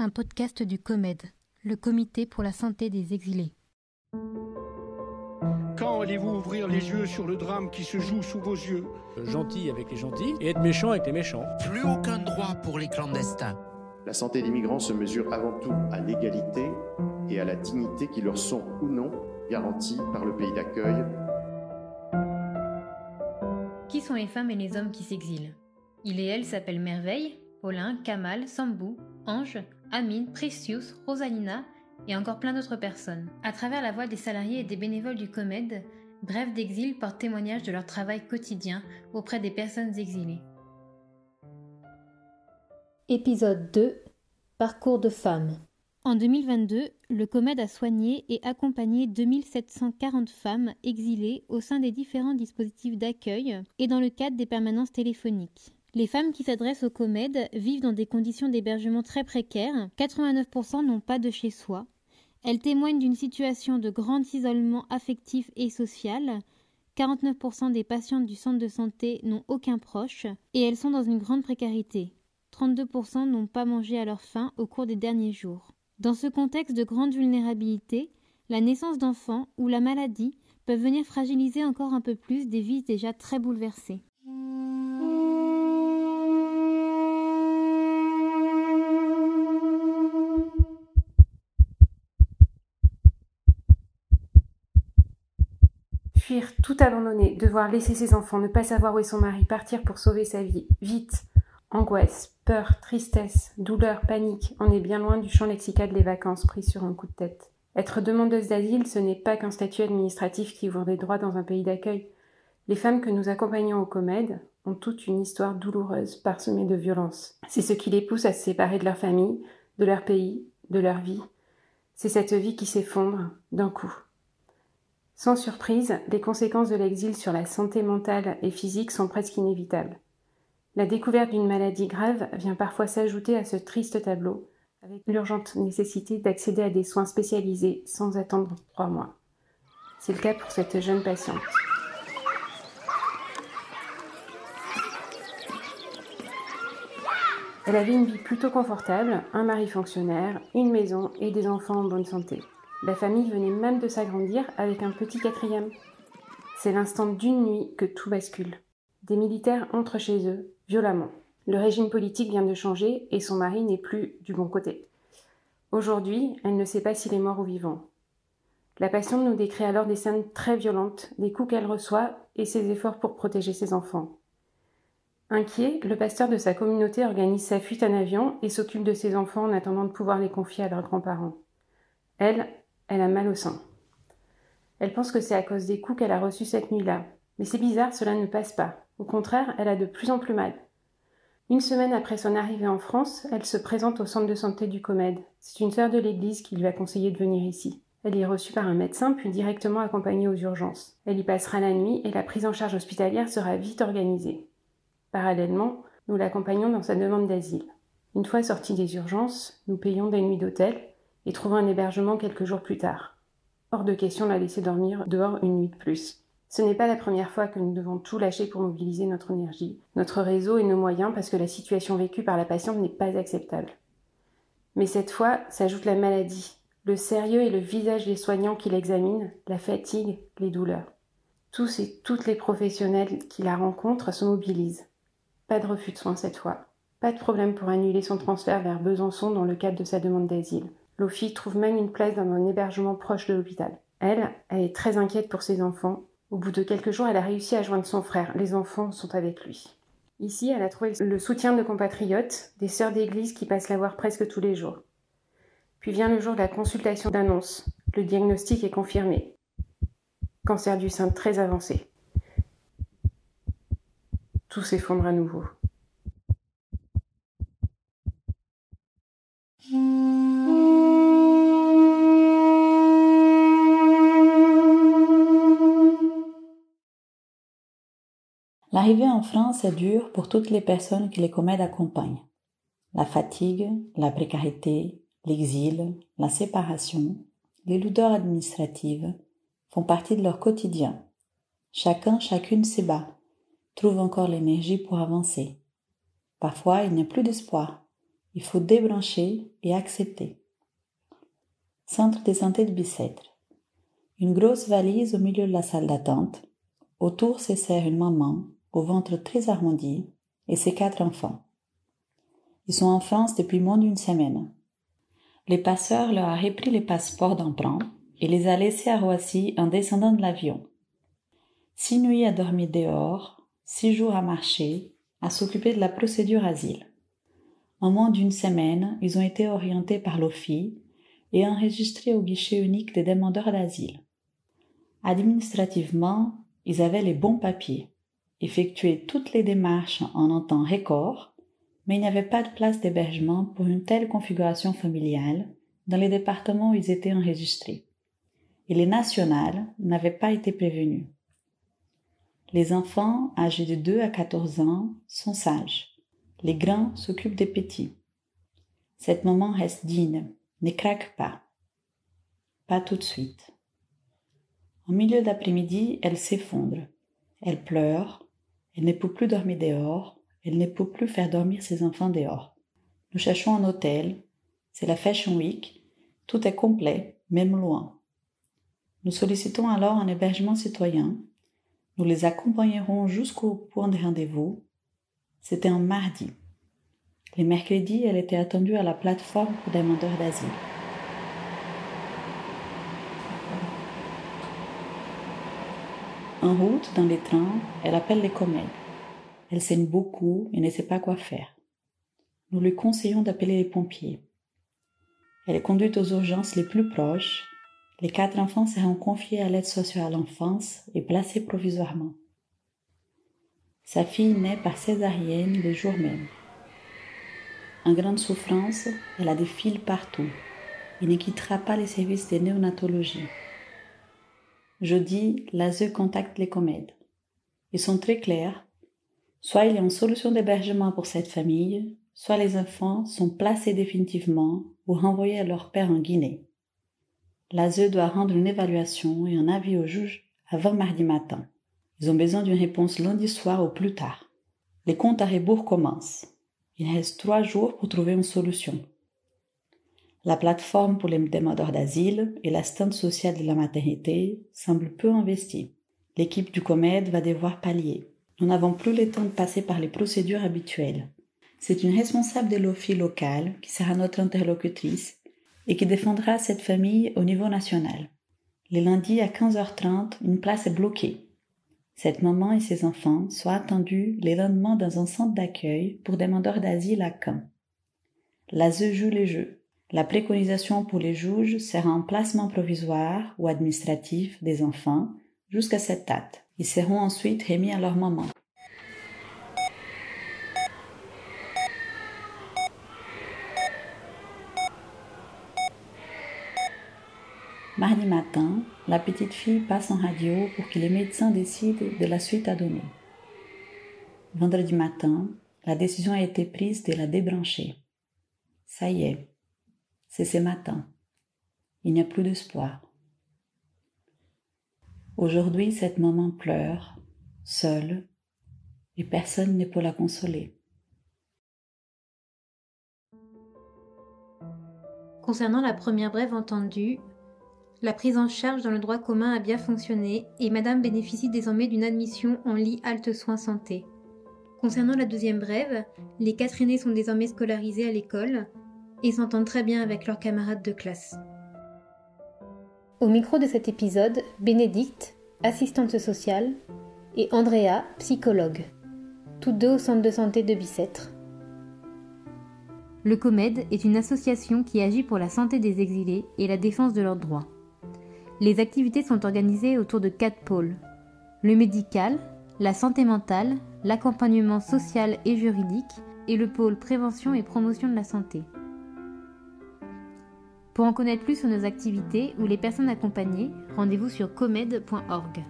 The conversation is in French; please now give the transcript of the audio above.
un podcast du COMED, le Comité pour la santé des exilés. Quand allez-vous ouvrir les yeux sur le drame qui se joue sous vos yeux Gentil avec les gentils et être méchant avec les méchants. Plus aucun droit pour les clandestins. La santé des migrants se mesure avant tout à l'égalité et à la dignité qui leur sont ou non garanties par le pays d'accueil. Qui sont les femmes et les hommes qui s'exilent? Il et elle s'appellent Merveille, Paulin, Kamal, Sambou, Ange, Amine, Precious, Rosalina et encore plein d'autres personnes. À travers la voix des salariés et des bénévoles du COMED, Bref d'exil porte témoignage de leur travail quotidien auprès des personnes exilées. Épisode 2 Parcours de femmes En 2022, le COMED a soigné et accompagné 2740 femmes exilées au sein des différents dispositifs d'accueil et dans le cadre des permanences téléphoniques. Les femmes qui s'adressent au COMED vivent dans des conditions d'hébergement très précaires, 89% n'ont pas de chez soi. Elles témoignent d'une situation de grand isolement affectif et social. 49% des patientes du centre de santé n'ont aucun proche et elles sont dans une grande précarité. 32% n'ont pas mangé à leur faim au cours des derniers jours. Dans ce contexte de grande vulnérabilité, la naissance d'enfants ou la maladie peuvent venir fragiliser encore un peu plus des vies déjà très bouleversées. Fuir, tout abandonner, devoir laisser ses enfants, ne pas savoir où est son mari, partir pour sauver sa vie, vite. Angoisse, peur, tristesse, douleur, panique, on est bien loin du champ lexical des vacances pris sur un coup de tête. Être demandeuse d'asile, ce n'est pas qu'un statut administratif qui ouvre des droits dans un pays d'accueil. Les femmes que nous accompagnons au COMED ont toute une histoire douloureuse parsemée de violence. C'est ce qui les pousse à se séparer de leur famille, de leur pays, de leur vie. C'est cette vie qui s'effondre d'un coup. Sans surprise, les conséquences de l'exil sur la santé mentale et physique sont presque inévitables. La découverte d'une maladie grave vient parfois s'ajouter à ce triste tableau, avec l'urgente nécessité d'accéder à des soins spécialisés sans attendre trois mois. C'est le cas pour cette jeune patiente. Elle avait une vie plutôt confortable, un mari fonctionnaire, une maison et des enfants en bonne santé. La famille venait même de s'agrandir avec un petit quatrième. C'est l'instant d'une nuit que tout bascule. Des militaires entrent chez eux, violemment. Le régime politique vient de changer et son mari n'est plus du bon côté. Aujourd'hui, elle ne sait pas s'il est mort ou vivant. La patiente nous décrit alors des scènes très violentes, des coups qu'elle reçoit et ses efforts pour protéger ses enfants. Inquiet, le pasteur de sa communauté organise sa fuite en avion et s'occupe de ses enfants en attendant de pouvoir les confier à leurs grands-parents. Elle, elle a mal au sein. Elle pense que c'est à cause des coups qu'elle a reçus cette nuit-là. Mais c'est bizarre, cela ne passe pas. Au contraire, elle a de plus en plus mal. Une semaine après son arrivée en France, elle se présente au centre de santé du COMED. C'est une sœur de l'église qui lui a conseillé de venir ici. Elle y est reçue par un médecin puis directement accompagnée aux urgences. Elle y passera la nuit et la prise en charge hospitalière sera vite organisée. Parallèlement, nous l'accompagnons dans sa demande d'asile. Une fois sortie des urgences, nous payons des nuits d'hôtel et trouvant un hébergement quelques jours plus tard. Hors de question de la laisser dormir dehors une nuit de plus. Ce n'est pas la première fois que nous devons tout lâcher pour mobiliser notre énergie, notre réseau et nos moyens parce que la situation vécue par la patiente n'est pas acceptable. Mais cette fois s'ajoute la maladie, le sérieux et le visage des soignants qui l'examinent, la fatigue, les douleurs. Tous et toutes les professionnels qui la rencontrent se mobilisent. Pas de refus de soins cette fois. Pas de problème pour annuler son transfert vers Besançon dans le cadre de sa demande d'asile. Lofi trouve même une place dans un hébergement proche de l'hôpital. Elle, elle est très inquiète pour ses enfants. Au bout de quelques jours, elle a réussi à joindre son frère. Les enfants sont avec lui. Ici, elle a trouvé le soutien de compatriotes, des sœurs d'église qui passent la voir presque tous les jours. Puis vient le jour de la consultation d'annonce. Le diagnostic est confirmé. Cancer du sein très avancé. Tout s'effondre à nouveau. L'arrivée en France est dure pour toutes les personnes que les comèdes accompagnent. La fatigue, la précarité, l'exil, la séparation, les lourdeurs administratives font partie de leur quotidien. Chacun, chacune s'ébat, trouve encore l'énergie pour avancer. Parfois, il n'y a plus d'espoir. Il faut débrancher et accepter. Centre de santé de Bicêtre. Une grosse valise au milieu de la salle d'attente. Autour se serre une maman, au ventre très arrondi, et ses quatre enfants. Ils sont en France depuis moins d'une semaine. Les passeurs leur ont repris les passeports d'emprunt et les a laissés à Roissy en descendant de l'avion. Six nuits à dormir dehors, six jours à marcher, à s'occuper de la procédure asile. En moins d'une semaine, ils ont été orientés par l'OFI et enregistrés au guichet unique des demandeurs d'asile. Administrativement, ils avaient les bons papiers, effectué toutes les démarches en un temps record, mais il n'y avait pas de place d'hébergement pour une telle configuration familiale dans les départements où ils étaient enregistrés. Et les nationales n'avaient pas été prévenus. Les enfants âgés de 2 à 14 ans sont sages. Les grands s'occupent des petits. Cette maman reste digne, ne craque pas. Pas tout de suite. Au milieu d'après-midi, elle s'effondre. Elle pleure. Elle ne peut plus dormir dehors. Elle ne peut plus faire dormir ses enfants dehors. Nous cherchons un hôtel. C'est la Fashion Week. Tout est complet, même loin. Nous sollicitons alors un hébergement citoyen nous les accompagnerons jusqu'au point de rendez-vous. C'était un mardi. Les mercredis, elle était attendue à la plateforme pour demandeurs d'asile. En route, dans les trains, elle appelle les comètes. Elle saigne beaucoup et ne sait pas quoi faire. Nous lui conseillons d'appeler les pompiers. Elle est conduite aux urgences les plus proches les quatre enfants seront confiés à l'aide sociale à l'enfance et placés provisoirement. Sa fille naît par césarienne le jour même. En grande souffrance, elle a des fils partout et ne quittera pas les services de néonatologie. Jeudi, l'ASE contacte les comèdes. Ils sont très clairs. Soit il y a une solution d'hébergement pour cette famille, soit les enfants sont placés définitivement ou renvoyés à leur père en Guinée. L'ASE doit rendre une évaluation et un avis au juge avant mardi matin. Ils ont besoin d'une réponse lundi soir au plus tard. Les comptes à rebours commencent. Il reste trois jours pour trouver une solution. La plateforme pour les demandeurs d'asile et la stand sociale de la maternité semblent peu investies. L'équipe du COMED va devoir pallier. Nous n'avons plus le temps de passer par les procédures habituelles. C'est une responsable de l'OFI local qui sera notre interlocutrice et qui défendra cette famille au niveau national. Les lundis à 15h30, une place est bloquée. Cette maman et ses enfants sont attendus les lendemains dans un centre d'accueil pour demandeurs d'asile à Caen. L'ASE joue les jeux. La préconisation pour les juges sera un placement provisoire ou administratif des enfants jusqu'à cette date. Ils seront ensuite remis à leur maman. Mardi matin, la petite fille passe en radio pour que les médecins décident de la suite à donner. Vendredi matin, la décision a été prise de la débrancher. Ça y est, c'est ce matin. Il n'y a plus d'espoir. Aujourd'hui, cette maman pleure, seule, et personne n'est pour la consoler. Concernant la première brève entendue, la prise en charge dans le droit commun a bien fonctionné et Madame bénéficie désormais d'une admission en lit halte soins santé. Concernant la deuxième brève, les quatre aînés sont désormais scolarisés à l'école et s'entendent très bien avec leurs camarades de classe. Au micro de cet épisode, Bénédicte, assistante sociale, et Andrea, psychologue, toutes deux au centre de santé de Bicêtre. Le COMED est une association qui agit pour la santé des exilés et la défense de leurs droits. Les activités sont organisées autour de quatre pôles. Le médical, la santé mentale, l'accompagnement social et juridique et le pôle prévention et promotion de la santé. Pour en connaître plus sur nos activités ou les personnes accompagnées, rendez-vous sur comed.org.